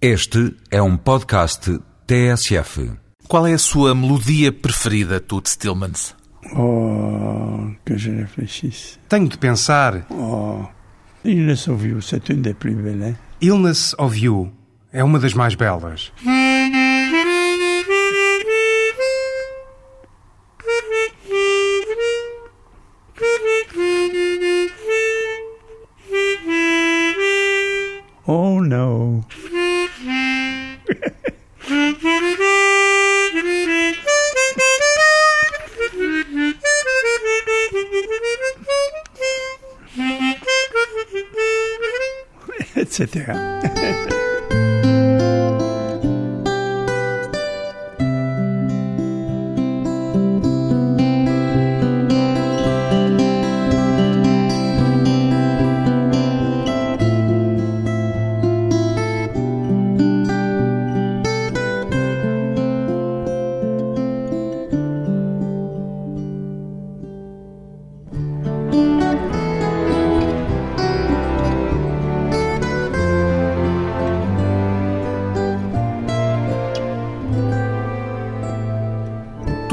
Este é um podcast TSF. Qual é a sua melodia preferida, Toots Tillmans? Oh, que je réfléchisse. Tenho de pensar. Oh, Illness of You, c'est une des plus belles. hein. Illness of You é uma das mais belas.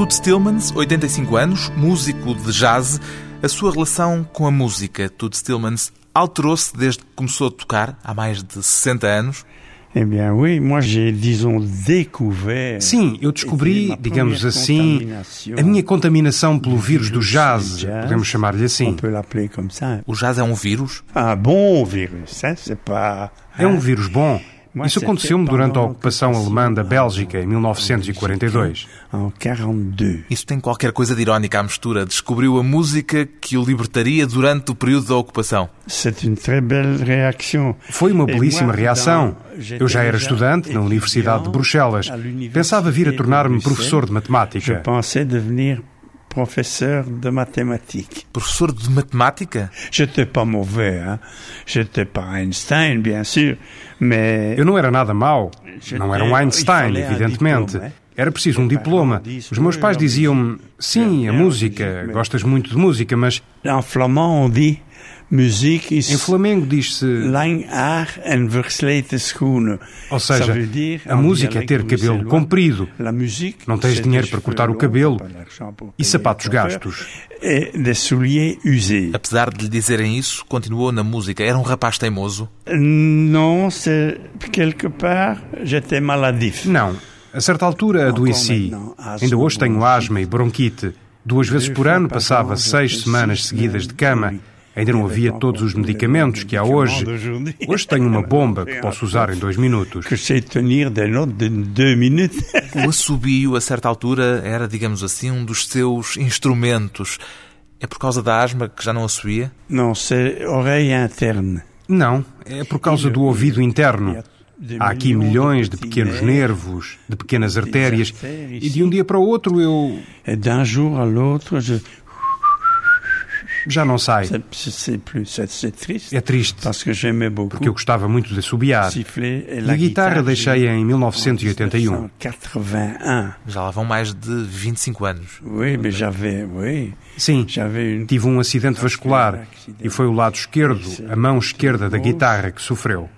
Toots Tillmans, 85 anos, músico de jazz. A sua relação com a música, Toots Tillmans, alterou-se desde que começou a tocar, há mais de 60 anos? Eh bien oui, moi j'ai, disons, découvert... Sim, eu descobri, digamos assim, a minha contaminação pelo vírus do jazz, podemos chamar-lhe assim. O jazz é um vírus? Hein, c'est pas... É um vírus bom. Isso aconteceu-me durante a ocupação alemã da Bélgica em 1942. En 42. Isso tem qualquer coisa de irónica à mistura. Descobriu a música que o libertaria durante o período da ocupação. Foi uma belíssima reação. Eu já era estudante na Universidade de Bruxelas. Pensava vir a tornar-me professor de matemática. Professeur de mathématiques. Professor de matemática? J'étais pas mauvais, hein. J'étais pas Einstein, bien sûr, mais... Eu não era nada mau. Não era um Einstein, evidentemente. Era preciso um diploma. Os meus pais diziam-me: sim, a música, gostas muito de música, mas En flamand, on dit musique is em Flamengo diz-se. lang haar en versleten schoenen. Ou seja, a música é ter cabelo comprido La musique, Não tens dinheiro para cortar o cabelo e sapatos gastos. Apesar de lhe dizerem isso, continuou na música. Era um rapaz teimoso. Non, c'est quelque part, j'étais maladif. Não. A certa altura adoeci. Ainda hoje tenho asma e bronquite. Duas vezes por ano passava seis semanas seguidas de cama. Ainda não havia todos os medicamentos que há hoje. Hoje tenho uma bomba que posso usar em dois minutos. O assobio, a certa altura, era, digamos assim, um dos seus instrumentos. É por causa da asma que já não assobia? non, c'est oreille interne. Não, é por causa do ouvido interno. Há aqui milhões de pequenos nervos, de pequenas artérias, e de um dia para o outro eu Et d'un jour à l'autre. Já não sai. É triste, porque eu gostava muito de assobiar. E a guitarra deixei em en 1981. 1981. Já lá vão mais de 25 anos. Oui, mais j'avais, oui, Sim, j'avais une... tive um acidente vascular e foi o lado esquerdo, a mão esquerda da guitarra que sofreu.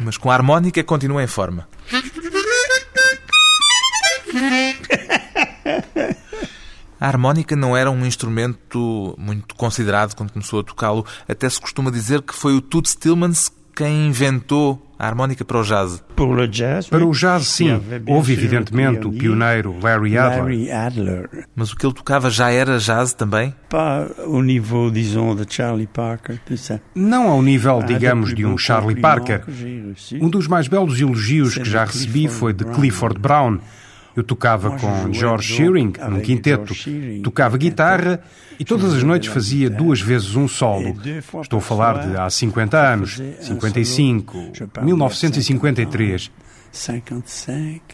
Mas com a harmónica continua em forma. A harmónica não era um instrumento muito considerado quando começou a tocá-lo. Até se costuma dizer que foi o Toots Tillmans quem inventou a harmónica para o jazz. Para o jazz, sim, houve evidentemente o pioneiro Larry Adler. Larry Adler. Mas o que ele tocava já era jazz também? Pas au niveau, disons, de Charlie Parker, ça. Não ao nível, Un des digamos, de um Charlie Parker. Um dos mais belos elogios que já recebi foi de Clifford Brown. Eu tocava com George Shearing num quinteto, tocava guitarra e todas as noites fazia duas vezes um solo. Estou a falar de há 50 anos, 55, 1953. 55,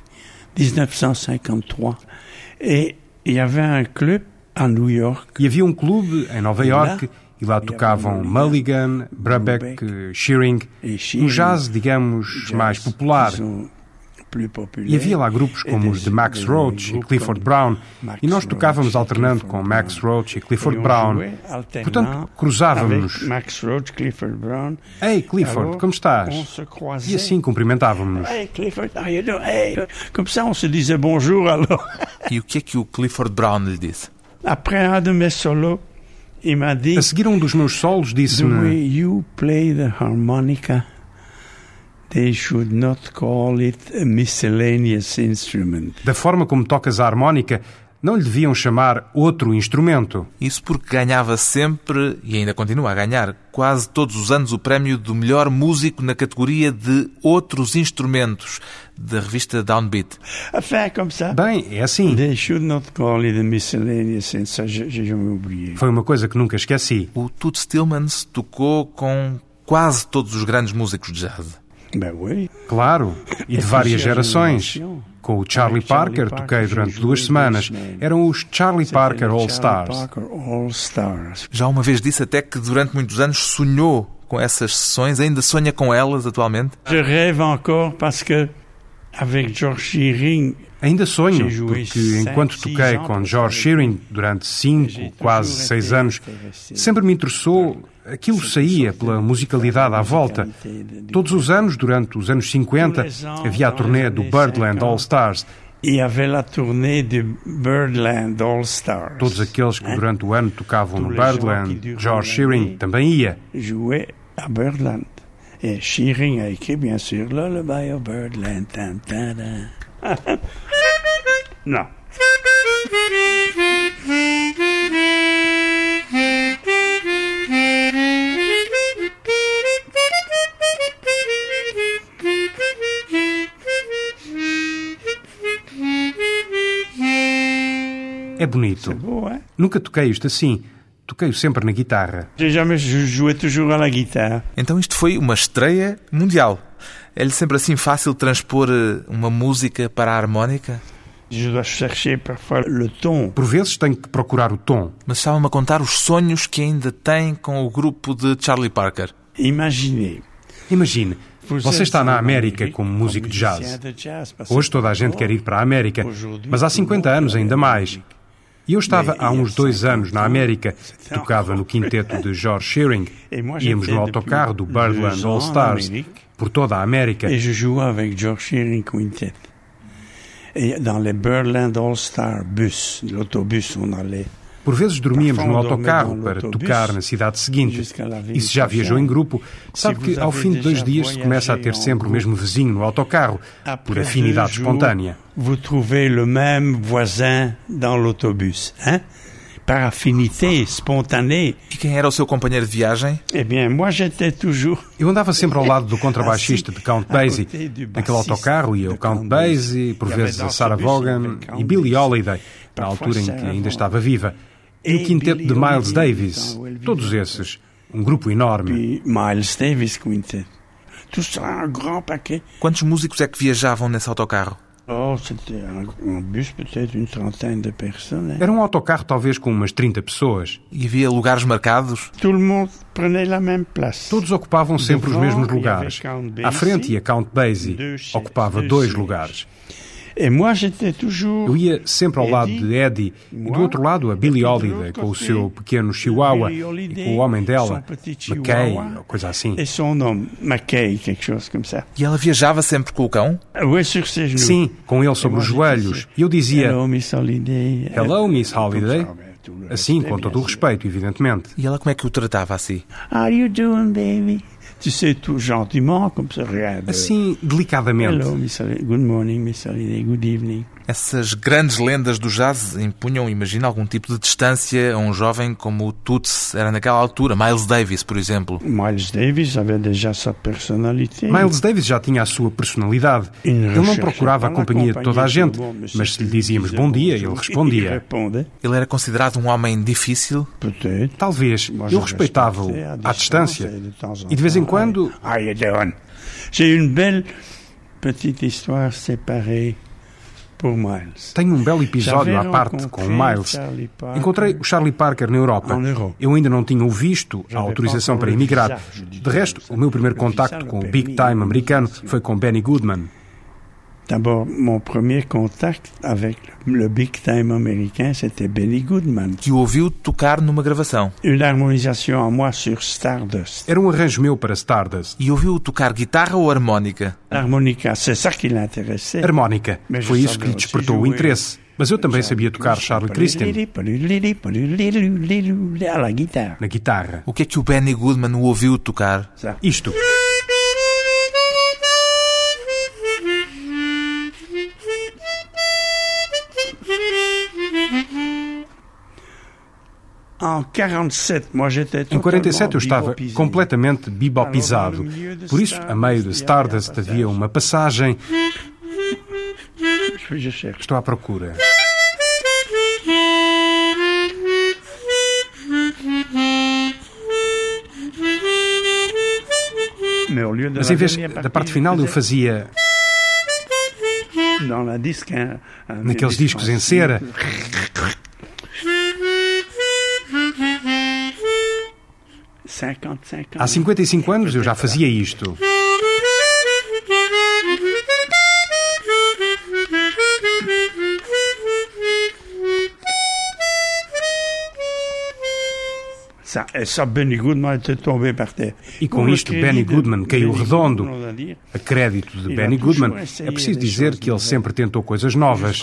1953. Et il y avait un club à New York. E havia um clube em Nova York e lá tocavam Mulligan, Brubeck, Shearing, um jazz, digamos, mais popular. E havia lá grupos como os de Max Roach e Clifford Brown, e nós tocávamos alternando com Max Roach e Clifford Brown. Portanto, cruzávamos-nos. Max Roach, Clifford Brown. Ei, Clifford, como estás? E assim cumprimentávamos-nos. E o que é que o Clifford Brown lhe disse? Après un de mes solos, il m'a dit A seguir um dos meus solos The way disse-me you play the harmonica, they should not call it a miscellaneous instrument. da forma como tocas a harmónica, não lhe deviam chamar outro instrumento. Isso porque ganhava sempre, e ainda continua a ganhar, quase todos os anos o prémio do melhor músico na categoria de outros instrumentos da revista Downbeat. Ça. Bem, é assim. They should not call it a miscellaneous instrument. Foi uma coisa que nunca esqueci. O Toots Tillmans tocou com quase todos os grandes músicos de jazz. Claro, e de várias gerações. Com o Charlie Parker toquei durante duas semanas. Eram os Charlie Parker All Stars. Parker All Stars. Já uma vez disse até que durante muitos anos sonhou com essas sessões, ainda sonha com elas atualmente? Je rêve encore parce que avec George Shearing, Ainda sonho, porque enquanto toquei com George Shearing durante cinco, quase seis anos, sempre me interessou, aquilo saía pela musicalidade à volta. Todos os anos, durante os anos 50, havia a turnê do Birdland All Stars. y avait la tournée de Birdland All Stars. Todos aqueles que durante o ano tocavam no Birdland, George Shearing também ia. jouait à Birdland. Et Shearing a écrit, bien sûr, Lullaby of Birdland. Tan, É bonito. Beau, hein? Nunca toquei isto assim. Toquei-o sempre na guitarra. Je jouais toujours à la guitare. Então isto foi uma estreia mundial. É-lhe sempre assim fácil transpor eh, uma música para a harmónica? Por vezes tenho que procurar o tom. Mas estava-me a contar os sonhos que ainda tem com o grupo de Charlie Parker. Imaginez. Imagine, você está na en América como músico de jazz. Hoje toda a gente quer ir para a América, mas há tout le 50 monde anos ainda mais. E eu estava há uns dois 50 anos na América, tocava no quinteto de George Shearing, íamos no autocarro do Birdland All Stars, por toda a América. Et je jouais avec George Shearing Quintet. Et dans les Birdland All Star bus, l'autobus, on allait. Por vezes dormíamos no autocarro para tocar na cidade seguinte. E se já viajou em grupo, sabe que ao fim de dois dias se começa a ter sempre o mesmo vizinho no autocarro, por Après afinidade espontânea. Vous trouvez le même voisin dans l'autobus, hein? Par affinité spontanée. E quem era o seu companheiro de viagem? Eh bien, moi, j'étais toujours Eu andava sempre ao lado do contrabaixista de Count Basie. Naquele autocarro ia o Count Basie, por vezes a Sarah Vaughan e Billie. Holiday, na altura em que ainda estava viva. E o E quinteto de Miles Davis, todos esses. Um grupo enorme. Miles Davis Quintet. Quantos músicos é que viajavam nesse autocarro? Oh. Era um autocarro talvez com umas 30 pessoas. E havia lugares marcados? Todos ocupavam sempre os mesmos lugares. À frente ia Count Basie, ocupava dois lugares. Et moi, j'étais toujours. Eu ia sempre ao lado Eddie, de Eddie e do outro lado a Billie Holiday com o seu pequeno chihuahua e com o homem dela, McKay, ou coisa assim. Et son nom, McKay, quelque chose comme ça. E ela viajava sempre com o cão? Genoux. Sim, com ele sobre os joelhos. E eu dizia, Hello, Miss Holiday. Hello, Miss Holiday. Assim, com todo o respeito, evidentemente. E ela como é que o tratava assim? How are you doing, baby? Tu sais, tout gentiment, comme ça, regarde. Assim, delicadamente. Hello, Holiday. Good morning, Miss Holiday. Good evening. Essas grandes lendas do jazz impunham, imagina, algum tipo de distância a um jovem como o Toots era naquela altura, Miles Davis, por exemplo. Miles Davis avait déjà sa personnalité. Miles Davis já tinha a sua personalidade. Ele não procurava a companhia de toda a gente, mas se lhe dizíamos bom dia, ele respondia. Ele era considerado um homem difícil. Talvez. Eu respeitava-o à distância. E de vez em temps, quando doing? J'ai une belle petite histoire séparée Miles. tenho um belo episódio à parte com o Miles. Encontrei o Charlie Parker na Europa. Eu ainda não tinha o visto, a autorização para emigrar. De resto, o meu primeiro contacto com o Big Time americano foi com Benny Goodman. D'abord, mon premier contact avec le big time américain, c'était Benny Goodman. Que o ouviu tocar numa gravação. Une harmonisation à moi sur Stardust. Era um arranjo meu para Stardust. E ouviu tocar guitarra ou harmónica? L'harmonica, c'est ça qui l'intéressait. Harmónica. Mas Foi isso que lhe despertou o interesse. Mas eu também sabia tocar Charlie Christian na guitarra. O que é que o Benny Goodman o ouviu tocar? Ça. Isto. Em 47 eu estava completamente bebopizado. Por isso, a meio de Stardust havia uma passagem. Estou à procura. Mas em vez da parte final eu fazia naqueles discos em cera. Há 55 anos eu já fazia isto. Ça, ça, Benny Goodman était tombé par terre. E com isto, Benny Goodman caiu redondo. A crédito de Benny Goodman, é preciso dizer que ele sempre tentou coisas novas,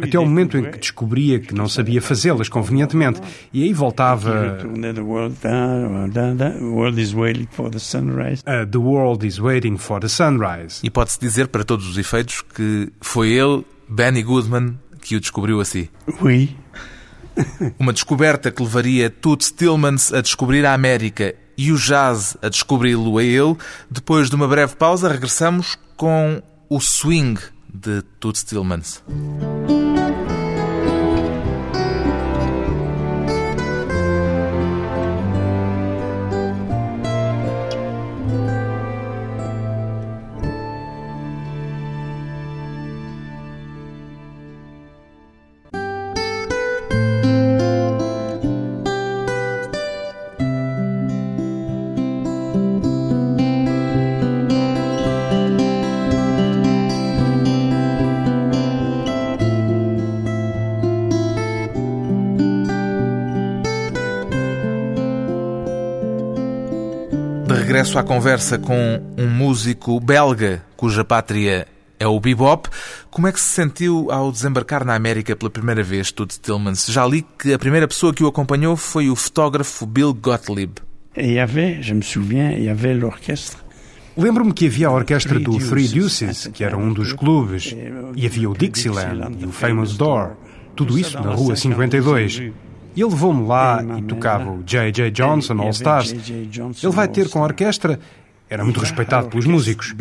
até ao momento em que descobria que não sabia fazê-las convenientemente. E aí voltava retournait the world, da, da, da, the world is waiting for the sunrise. a The World is Waiting for the Sunrise. E pode-se dizer, para todos os efeitos, que foi ele, Benny Goodman, que o descobriu assim. Oui, Uma descoberta que levaria Toots Tillmans a descobrir a América e o jazz a descobri-lo a ele. Depois de uma breve pausa, regressamos com o swing de Toots Tillmans. Regresso à conversa com um músico belga cuja pátria é o bebop, como é que se sentiu ao desembarcar na América pela primeira vez, Toots Tillmans? Já li que a primeira pessoa que o acompanhou foi o fotógrafo Bill Gottlieb. y avait, je me souviens, il y avait l'orchestre. Lembro-me que havia a orquestra do Three Deuces, que era um dos clubes, e havia o Dixieland e o Famous Door, tudo isso na Rua 52. E ele levou-me lá e tocava o J.J. Johnson All Stars. Ele vai ter com a orquestra, era muito respeitado pelos músicos.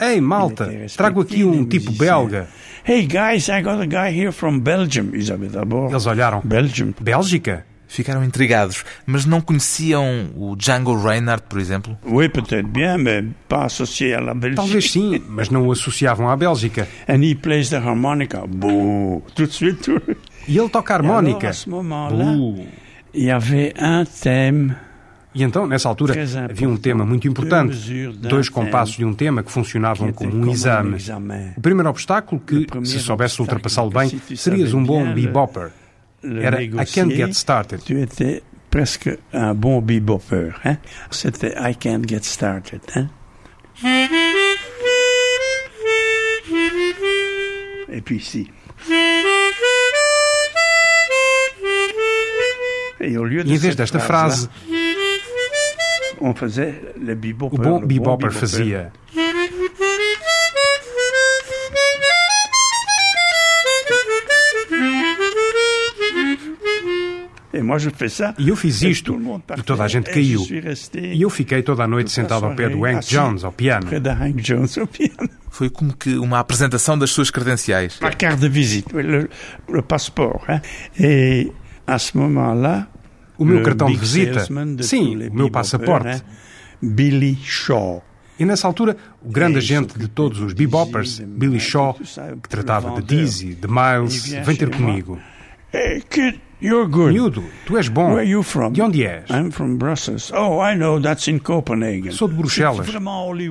Ei, malta, trago aqui um tipo belga. Hey guys, I got a guy here from Belgium. Eles olharam. Belgium. Bélgica? Ficaram intrigados, mas não conheciam o Django Reinhardt, por exemplo? Oui, peut-être bien, mais pas associé à la Belgique. Talvez sim, mas não o associavam à Bélgica. And he plays the harmonica. Bouh, tout de suite. tout- E ele toca alors, harmónica. il y avait un thème. E então, nessa altura, havia um tema muito importante. Dois compassos de um tema que funcionavam como um exame. O primeiro obstáculo que, se soubesse obstacle ultrapassá-lo bem, serias um bom bebopper. Le Era I Can't Get Started? Tu étais presque un bon bebopper. Hein? C'était I Can't Get Started. Hein? Et puis ici. Et au lieu de cette frase, on faisait le bebopper. o bom le bebopper fazia. Et E eu fiz isto, e toda a gente caiu. E eu fiquei toda a noite sentado ao pé do Hank Jones, ao piano. Foi como que uma apresentação das suas credenciais. La carte de le passeport. Hein. Et à ce moment-là, O meu cartão de visita, sim, o meu passaporte. Billy Shaw. E nessa altura, o grande agente de que todos os beboppers, Billy Shaw, que tratava de. Dizzy, de Miles, vem ter comigo. Kid, you're good. Miúdo, tu és bom. Where are you from? De onde és? I'm from Brussels. Oh, I know, that's in Copenhagen. Sou de Bruxelas.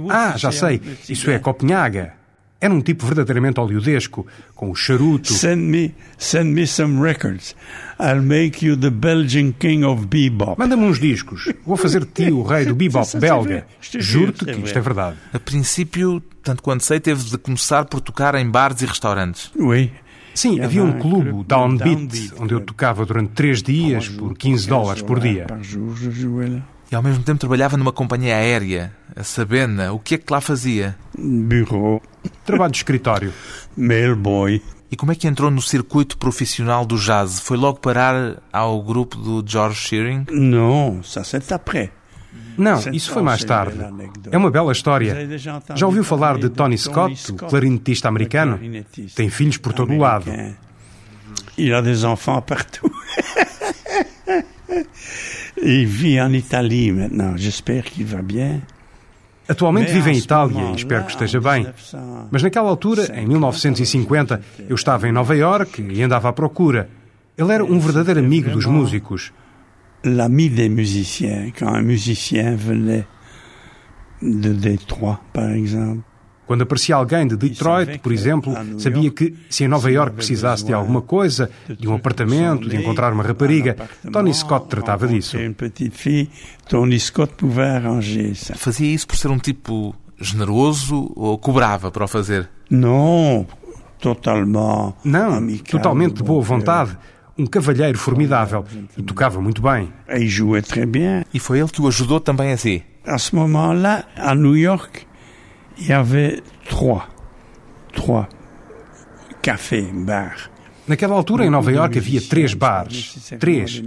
Ah, já sei, isso é. Copenhaga. Era um tipo verdadeiramente oleodesco, com o charuto. Send me, send me some records. I'll make you the Belgian king of bebop. Manda-me uns discos. Vou fazer de ti o rei do bebop belga. Juro-te que isto é verdade. A princípio, tanto quanto sei, teve de começar por tocar em bares e restaurantes. Oui. Sim, havia um clube, Downbeat, onde eu tocava durante três dias por 15 dólares por dia. E ao mesmo tempo trabalhava numa companhia aérea, a Sabena. O que é que lá fazia? Bureau, Trabalho de escritório. mailboy. E como é que entrou no circuito profissional do jazz? Foi logo parar ao grupo do George Shearing? Non, ça c'est après. Não, isso foi mais tarde. É uma bela história. Já ouviu falar de Tony Scott, o clarinetista americano? Tem filhos por todo o lado. Il a des enfants partout. Il vit en Italie maintenant. J'espère qu'il va bien. Atualmente vive em Itália e espero que esteja bem. Mas naquela altura, em 1950, eu estava em Nova York e andava à procura. Ele era um verdadeiro amigo dos músicos. L'ami des musiciens, quand un musicien venait de Détroit, par exemple. Quando aparecia alguém de Detroit, por exemplo, sabia que se em Nova York precisasse de alguma coisa, de um apartamento, de encontrar uma rapariga, Tony Scott tratava disso. Fazia isso por ser um tipo generoso ou cobrava para o fazer? Non, totalement Não, totalmente de boa cœur. vontade. Um cavalheiro formidável e tocava muito bem. Et Il jouait très bien. E foi ele que o ajudou também assim. À ce moment-là, à New York, il y avait trois, trois cafés, bars. Naquela altura, em Nova York, havia três bares. Três.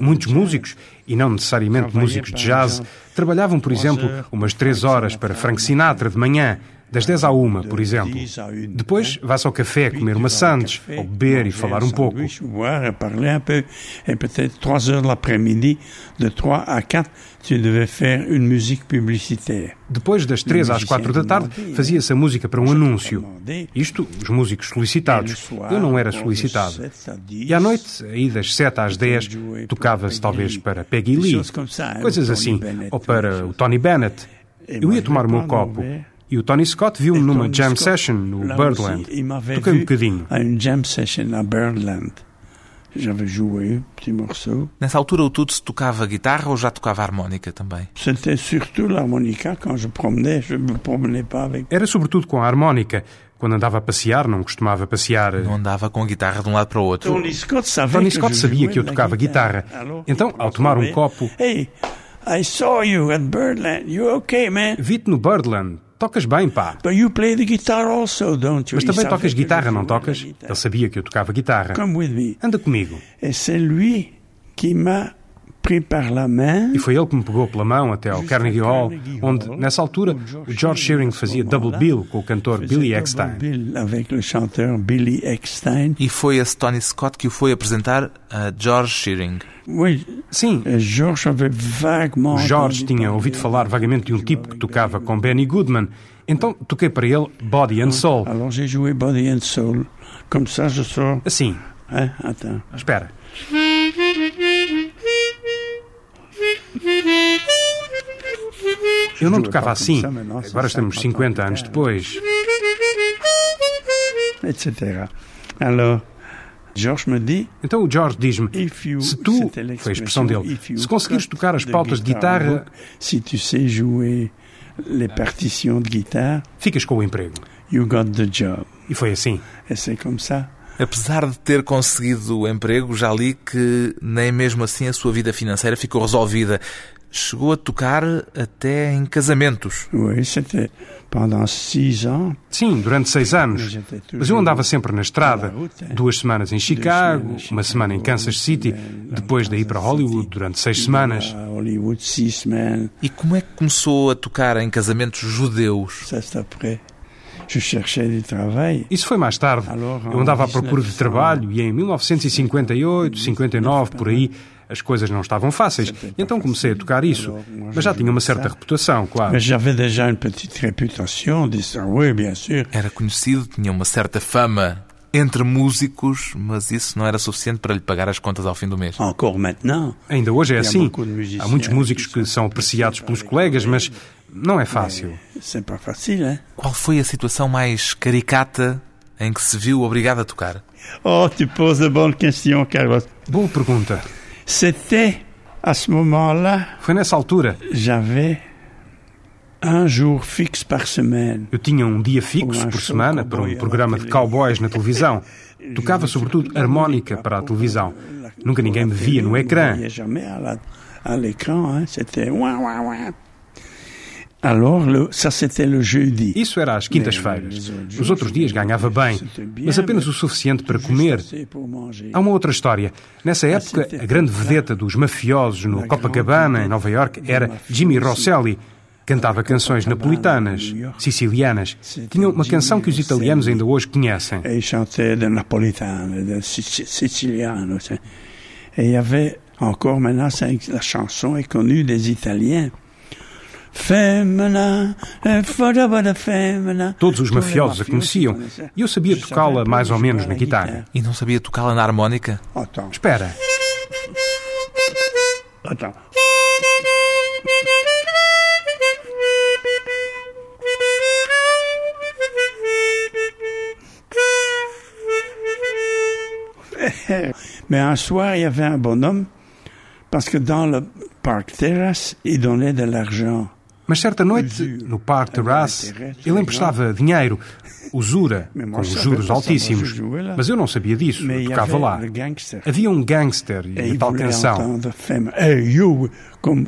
Muitos músicos, e não necessariamente músicos de jazz, trabalhavam, por exemplo, umas três horas para Frank Sinatra de manhã, das 10 à 1, por exemplo. Depois, vá-se ao café comer uma sandes, ou beber e falar um pouco. Boire et parler un peu. Et peut-être 3 heures de l'après-midi, de 3 à 4, tu devais faire une musique publicitaire. Depois das 3 às 4 da tarde, fazia-se a música para um anúncio. Isto, os músicos solicitados. Eu não era solicitado. E à noite, aí das 7 às 10, tocava-se talvez para Peggy Lee, coisas assim, ou para o Tony Bennett. Eu ia tomar o meu copo. E o Tony Scott viu-me numa jam session no Birdland. Toquei um bocadinho. Jam session à Birdland. Joué un petit morceau. Nessa altura o Tudo se tocava guitarra ou já tocava harmónica também? C'était surtout l'harmonica quand je promenais. Je me promenais pas avec. Era sobretudo com a harmónica. Quando andava a passear, não costumava passear. Não andava com a guitarra de um lado para o outro. Tony Scott Tony Scott sabia que eu tocava guitarra. Alors, Então, ao tomar um copo, Hey, I saw you at Birdland. You okay, man? vi-te no Birdland. Tocas bem, pá. But you play the guitar also, don't you? Mas também tocas que guitarra, não tocas? Ele sabia que eu tocava guitarra. Come with me. Anda comigo. C'est lui qui m'a E foi ele que me pegou pela mão até ao Carnegie Hall, onde, nessa altura, o George Shearing fazia double bill com o cantor Billy Eckstein. bill avec le chanteur Billy Eckstein. E foi esse Tony Scott que o foi apresentar a George Shearing. Sim, vaguement. o George tinha ouvido falar vagamente de um tipo que tocava com Benny Goodman. Então toquei para ele Body and Soul. Alors j'ai Eu não tocava assim. Agora estamos 50 anos depois. Etc. Alors, me dit. Então o George diz-me: If you, se tu, foi a expressão dele, se conseguires tocar as the pautas de guitar guitarra, si tu sais jouer les partitions de guitare, ficas com o emprego. you got the job. E foi assim. C'est comme ça. Apesar de ter conseguido o emprego, já li que nem mesmo assim a sua vida financeira ficou resolvida. Chegou a tocar até em casamentos. Sim, durante seis anos. Mas eu andava sempre na estrada. Duas semanas em Chicago, uma semana em Kansas City, depois daí para Hollywood durante seis semanas. E como é que começou a tocar em casamentos judeus? Isso foi mais tarde. Eu andava à procura de trabalho e em 1958, 59, por aí, as coisas não estavam fáceis. Então comecei a tocar isso. Mas já tinha uma certa reputação, claro. Mais j'avais déjà une petite réputation. Disant, oui, bien sûr. Era conhecido, tinha uma certa fama entre músicos, mas isso não era suficiente para lhe pagar as contas ao fim do mês. Encore maintenant. Ainda hoje é assim. Há muitos músicos que são apreciados pelos colegas, mas não é fácil. Pas facile, hein? Qual foi a situação mais caricata em que se viu obrigado a tocar? Oh, tu poses de bonnes questions, Carlos. Boa pergunta. C'était à ce moment-là, Foi nessa altura. j'avais un jour fixe par semaine. Eu tinha um dia fixo por semana para um programa de cowboys na televisão. Tocava sobretudo harmónica para a televisão. Nunca ninguém me via no ecrã. jamais à l'écran, hein? C'était Isso era às quintas-feiras. Nos outros dias ganhava bem, mas apenas o suficiente para comer. Há uma outra história. Nessa época, a grande vedeta dos mafiosos no Copacabana, em Nova York, era Jimmy Rosselli. Cantava canções napolitanas, sicilianas. Tinha uma canção que os italianos ainda hoje conhecem. Chantait de napolitano, de siciliano. y avait encore maintenant, la chanson est connue des Italiens. Femina, eh, fora da femina. Todos os mafiosos a conheciam connaissaient. e eu sabia tocá-la mais ou menos na la guitarra. E não sabia tocá-la na harmónica? Attends, Espera, attends. Mais un soir, il y avait un bonhomme, parce que dans le parc terrasse, il donnait de l'argent. Mas certa noite, no Parque Terrace, ele emprestava dinheiro, usura, com juros altíssimos. Mas eu não sabia disso, eu tocava lá. Havia um gangster e a tal canção. euh,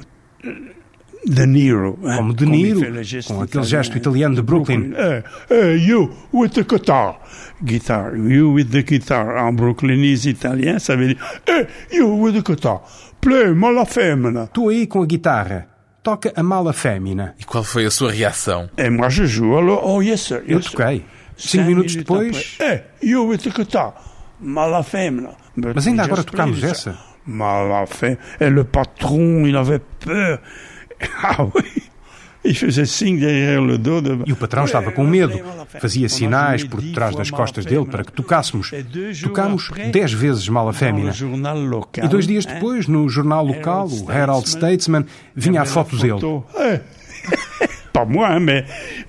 De Niro. hein, Como De Niro, com aquele gesto italiano de Brooklyn. You, with the guitar. Guitar. You with the guitar. En brooklynese italien, ça veut dire you with the guitar. Play mala femina. Tu aí com a guitarra, toca a mala fémina. E qual foi a sua reação? Et moi, je joue. Alors, oh, yes, sir. Eu yes, sir. toquei. Cinco minutos depois, you with the guitar. Mala femina. Mas ainda agora tocamos essa. Mala femina. Et le patron, il avait peur. Ah oui. E o patrão estava com medo. Fazia sinais por trás das costas dele para que tocássemos. Tocámos dez vezes Mala Fémina. E dois dias depois, no jornal local, o Herald Statesman, vinha a foto dele.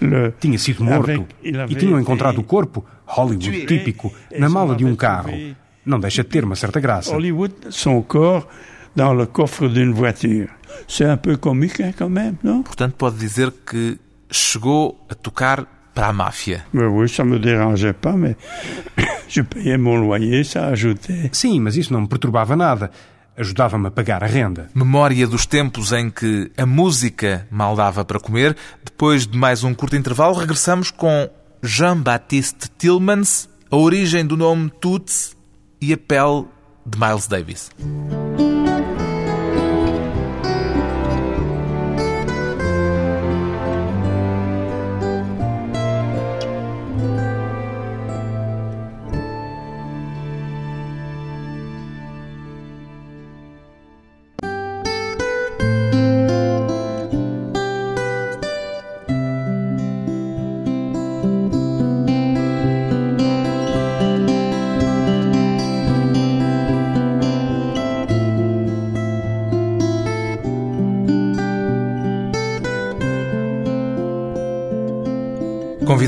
Le... Tinha sido morto. E tinham encontrado o corpo, Hollywood típico, na mala de um carro. Não deixa de ter uma certa graça. Hollywood, son corps dans le coffre d'une voiture. C'est un peu comique, hein, quand même, non Portanto, pode dizer que chegou a tocar para a máfia. Mais oui, ça me dérangeait pas, mais je payais mon loyer, ça ajoutait. Sim, mas isso não me perturbava nada. Ajudava-me a pagar a renda. Memória dos tempos em que a música mal dava para comer. Depois de mais um curto intervalo, regressamos com Jean-Baptiste Tillmans, a origem do nome Toots e a pele de Miles Davis.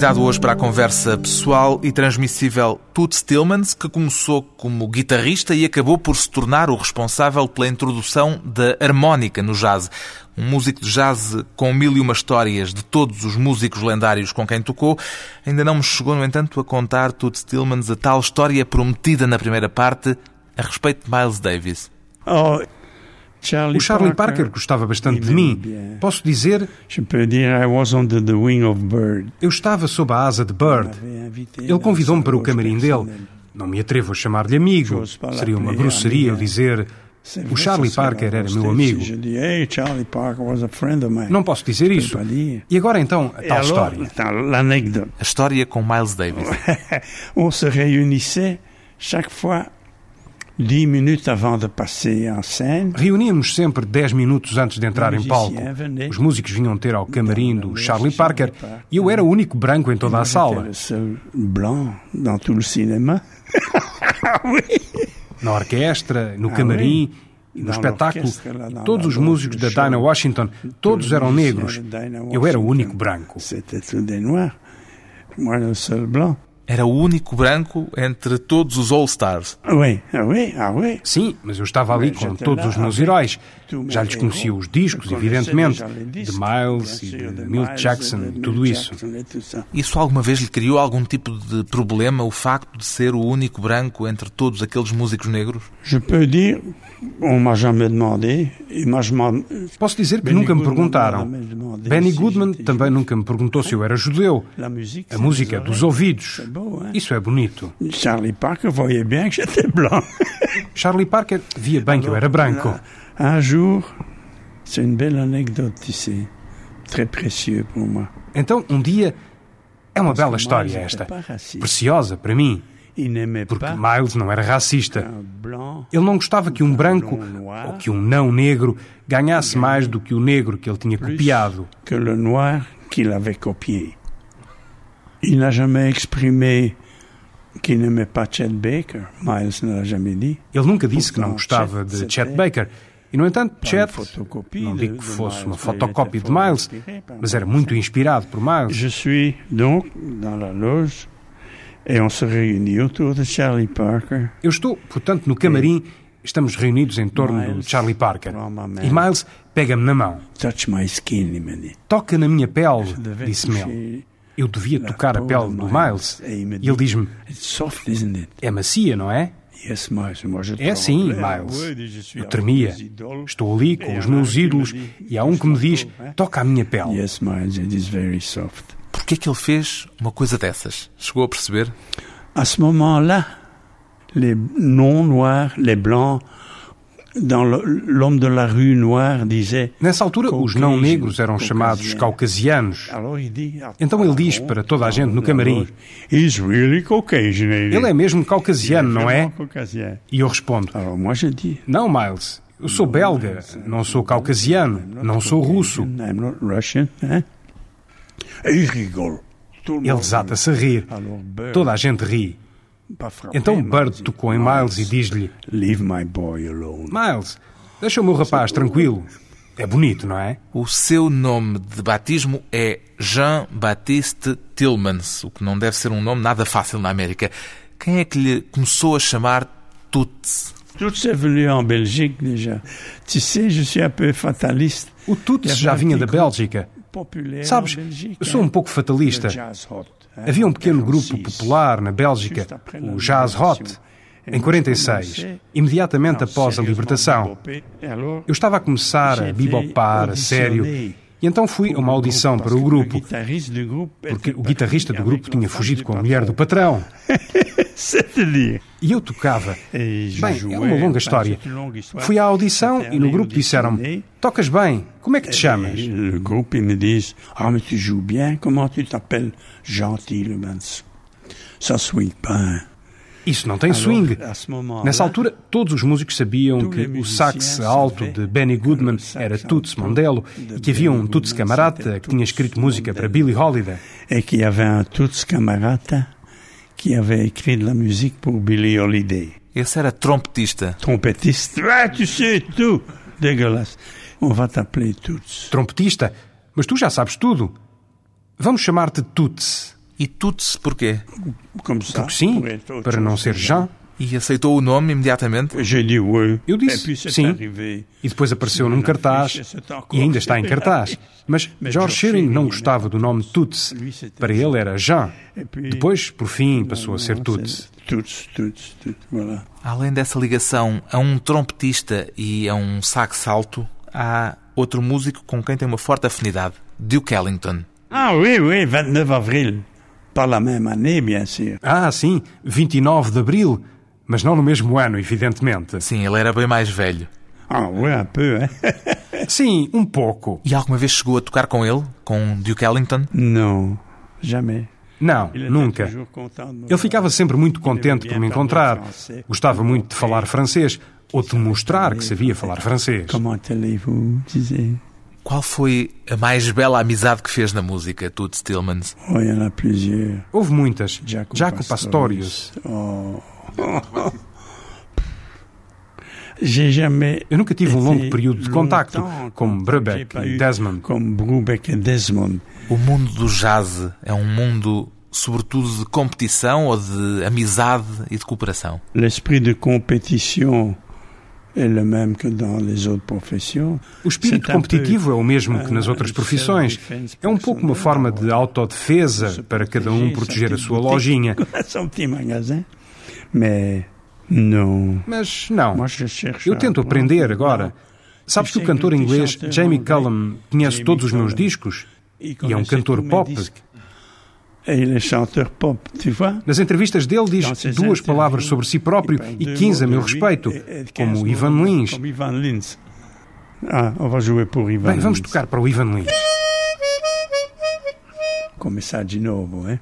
Convidado hoje para a conversa pessoal e transmissível Toots Tillmans, que começou como guitarrista e acabou por se tornar o responsável pela introdução da harmónica no jazz. Um músico de jazz com mil e uma histórias de todos os músicos lendários com quem tocou. Ainda não me chegou, no entanto, a contar Toots Tillmans a tal história prometida na primeira parte a respeito de Miles Davis. Oh, O Charlie Parker gostava bastante de mim. Posso dizer, Je peux dire, I was under the wing of Bird. eu estava sob a asa de Bird. Ele convidou-me para o camarim dele. Não me atrevo a chamar-lhe amigo. Seria uma grosseria eu dizer o Charlie Parker era meu amigo. Não posso dizer isso. E agora então, a tal história. A história com Miles Davis. On se réunissait chaque fois dix minutes avant de passer en scène. Reuníamos sempre 10 minutos antes de entrar em palco. Os músicos vinham ter ao camarim do Charlie Parker e eu era o único branco em toda a sala. le seul blanc dans tout le cinéma. Na orquestra, no Ah, camarim. no espetáculo, todos os músicos da Dinah Washington, todos eram negros. Eu era o único branco. Era o único branco entre todos os All-Stars. Oui, oui, ah, oui. Sim, mas eu estava ali com todos os meus heróis. Já lhes conhecia os discos, evidentemente, de Miles e de Milt Jackson, tudo isso. Isso alguma vez lhe criou algum tipo de problema, o facto de ser o único branco entre todos aqueles músicos negros? Je peux dire, on m'a jamais demandé, Posso dizer que nunca me perguntaram. Benny Goodman também nunca me perguntou se eu era judeu. A música é dos ouvidos. Hein? Isso é bonito. Charlie Parker voyait bien que j'étais blanc. Charlie Parker via bem que eu era branco. Un jour, c'est une belle anecdote, sais, très précieux pour moi. Então, um dia, é uma bela história esta. Preciosa para mim, porque Miles não era racista. Ele não gostava que um branco ou que um não negro ganhasse mais do que o negro que ele tinha copiado. que le noir qu'il avait copié. Il n'a jamais exprimé n'aimait pas Chet Baker. Miles l'a jamais dit. Ele nunca disse que não gostava de Chet Baker. E, no entanto, Chet, não digo que fosse uma fotocópia de Miles, mas era muito inspirado por Miles. Je suis donc dans la loge et on se réunit autour de Charlie Parker. Eu estou, portanto, no camarim, estamos reunidos em torno do Charlie Parker. E Miles pega-me na mão. Touch my skin. Toca na minha pele, disse-me ele. Eu devia tocar a pele do Miles. Me E ele diz-me, It's soft, isn't it? é macia, não é? É sim. Ah, Miles. suis Eu tremia. Estou ali com E os meus ídolos e há um que me diz, "Puxa, é?" toca a minha pele. Yes, Miles, it is very soft. Porquê é que ele fez uma coisa dessas? Chegou a perceber? À ce moment-là, les non-noirs, les blancs, dans l'homme de la rue noire disait... Nessa altura, os não negros eram chamados caucasianos. Ah, Então ele diz ah, para toda a gente no ah, camarim, He's really Caucasian. ele é mesmo caucasiano, não é? E eu respondo, não, Miles, eu sou belga, não sou caucasiano, não sou russo. Ele desata-se a rir. Toda a gente ri. Então mais Bird tocou em Miles e diz-lhe, Leave my boy alone. Miles, deixa o meu rapaz tranquilo. É bonito, não é? O seu nome de batismo é Jean-Baptiste Tillmans, o que não deve ser um nome nada fácil na América. Quem é que lhe começou a chamar Toots? Tout c'est venu en Belgique déjà. Tu sais, je suis un peu fataliste. O Tuts já vinha da Bélgica. Sabes, eu sou um pouco fatalista. Hein? Havia um pequeno grupo 46. popular na Bélgica, o Jazz Hot, em 46, imediatamente após a libertação. Eu estava a começar a bebopar a sério e então fui a uma audição para o grupo, porque o guitarrista do grupo tinha fugido com a mulher do patrão. E eu tocava. Bem, é uma longa história. Fui à audição e no grupo disseram-me. Tocas bem, como é que te chamas? Et le groupe, ils me disent Ah, mais tu joues bien, comment tu t'appelles Jean Tillemans. Ça swing pas. Isso não tem swing. Nessa altura, todos os músicos sabiam que o sax alto de Benny Goodman que era Toots Mondelo de e que havia um Toots camarada c'était que tinha escrito música para. Billie Holiday. qu'il y avait un Toots camarade qui avait écrit de la musique pour Billie Holiday. Esse era trompetista. Trompettiste. Ah, tu sais tout. Dégueulasse. On va t'appeler Toots. Trompetista, mas tu já sabes tudo. Vamos chamar-te Toots. E Toots porquê? Comme ça. Porque sim, être autre para não ser Jean. E aceitou o nome imediatamente? Oui. Eu disse puis c'est sim. E depois apareceu num cartaz e ainda está em cartaz. Mas George Shearing não gostava do nome Toots. Para ele era Jean. Depois, por fim, passou a ser Toots. Além dessa ligação a um trompetista e a um sax alto, há outro músico com quem tem uma forte afinidade, Duke Ellington. Ah oui, oui, 29 avril. Pas la même année, bien sûr. Ah, sim, 29 de Abril. Mas não no mesmo ano, evidentemente. Sim, ele era bem mais velho. Ah peu, hein. Sim, um pouco. E alguma vez chegou a tocar com ele, com Duke Ellington? non, jamais. Não, nunca. Ele ficava sempre muito contente por me encontrar. Gostava muito de falar francês ou de mostrar que sabia falar francês. Disait. Qual foi a mais bela amizade que fez na música, Toots Tillmans? Oh, plusieurs. Houve muitas. Jaco, Jaco Pastorius. Eu nunca tive um longo período de contacto como Brubeck e Desmond. Como Brubeck e Desmond. O mundo do jazz é um mundo sobretudo de competição ou de amizade e de cooperação? L'esprit de compétition é o mesmo que nas outras profissões. O espírito competitivo é o mesmo que nas outras profissões. É um pouco uma forma de autodefesa para cada um proteger a sua lojinha. Mas não. Eu tento aprender agora. Sabes que o cantor inglês Jamie Cullum conhece todos os meus discos? E é um cantor pop. Ele é chanteur pop, tu vois? Nas entrevistas dele diz duas palavras sobre si próprio e 15 a meu respeito, como Ivan Lins. Ivan Lins. Ah, on va jouer pour Ivan Bem, vamos tocar para o Ivan Lins. Começar de novo, hein?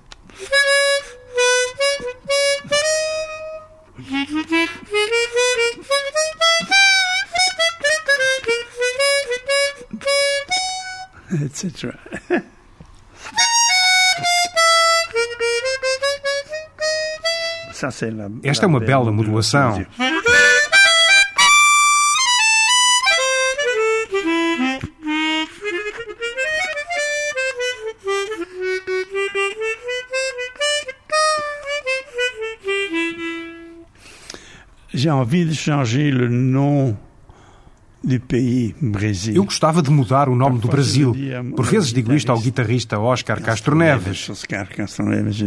Etc. Esta é uma bela modulação. J'ai envie de changer le nom. Eu gostava de mudar o nome do Brasil. Por vezes digo isto ao guitarrista Oscar Castro Neves. Oscar Castro Neves.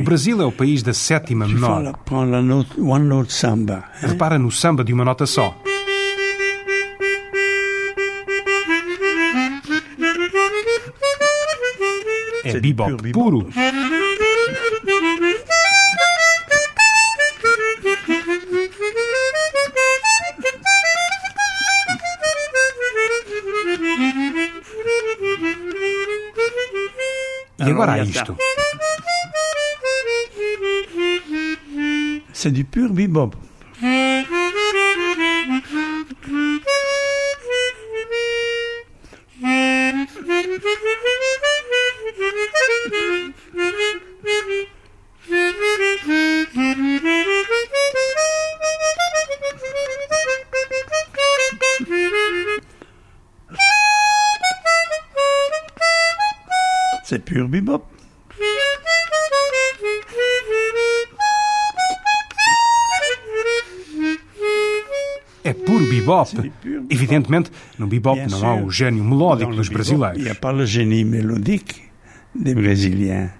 O Brasil é o país da sétima menor. Samba. Repara no samba de uma nota só. É bebop puro. Agora há isto. C'est du pur bebop. Bebop. Evidentemente, no bebop não há o gênio melódico dos brasileiros. E le génie mélodique des brésiliens.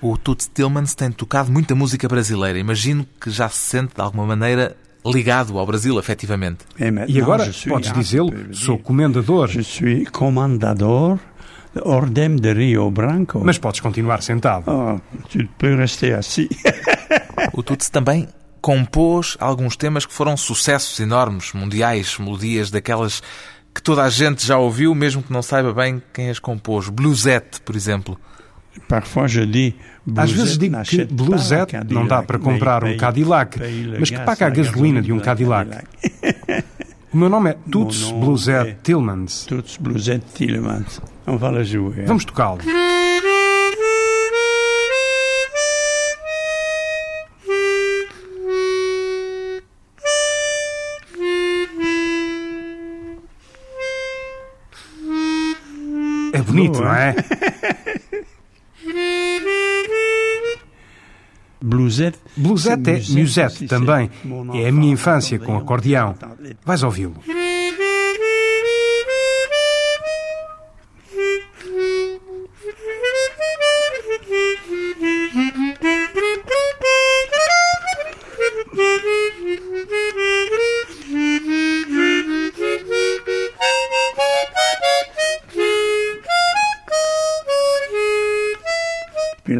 O Toots Tillmans tem tocado muita música brasileira. Imagino que já se sente, de alguma maneira, ligado ao Brasil, efetivamente. E agora, podes dizê-lo, sou comendador. Je suis comandador Ordem de Rio Branco. Mas podes continuar sentado. Oh, tu peux rester assim. o Tutsi também compôs alguns temas que foram sucessos enormes, mundiais, melodias daquelas que toda a gente já ouviu, mesmo que não saiba bem quem as compôs. Bluesette, por exemplo. Parfois je dis, Às vezes digo que Bluesette não dá para comprar um Cadillac, mas que paga a gasolina de um Cadillac. O meu nome é Tuts Bluesette Tillmans. Tuts Bluesette Tillmans. Vamos tocá-lo. É bonito, não é? Bluesette. Bluesette é musette também. É a minha infância com acordeão. Vais ouvi-lo.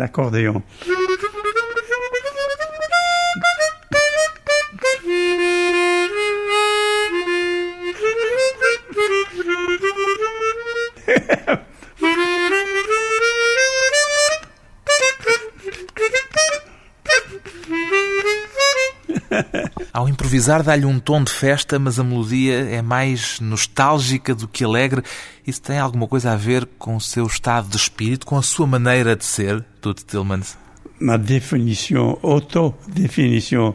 L'accordéon. Ao improvisar dá-lhe um tom de festa, mas a melodia é mais nostálgica do que alegre. Isso tem alguma coisa a ver com o seu estado de espírito, com a sua maneira de ser, Toots Tillmans? ma définition, auto-définition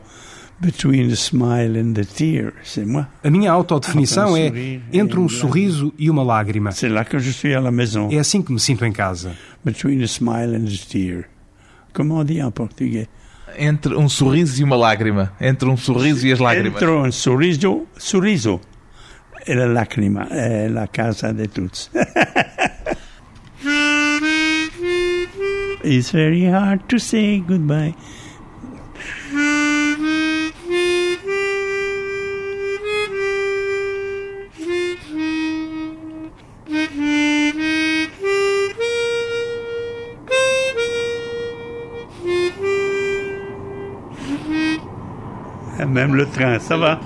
between the smile and the tear, c'est moi. A minha autodefinição é entre um sorriso e uma lágrima. C'est là que je suis à la maison. É assim que me sinto em casa. Between the smile and the tear. Comment on dit en portugais? Entre um sorriso e uma lágrima. Entre um sorriso e as lágrimas. Entre un sorriso, sorriso e la lacrima, è la casa de tutti. It's very hard to say goodbye. Même le train, ça va?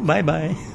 Bye bye.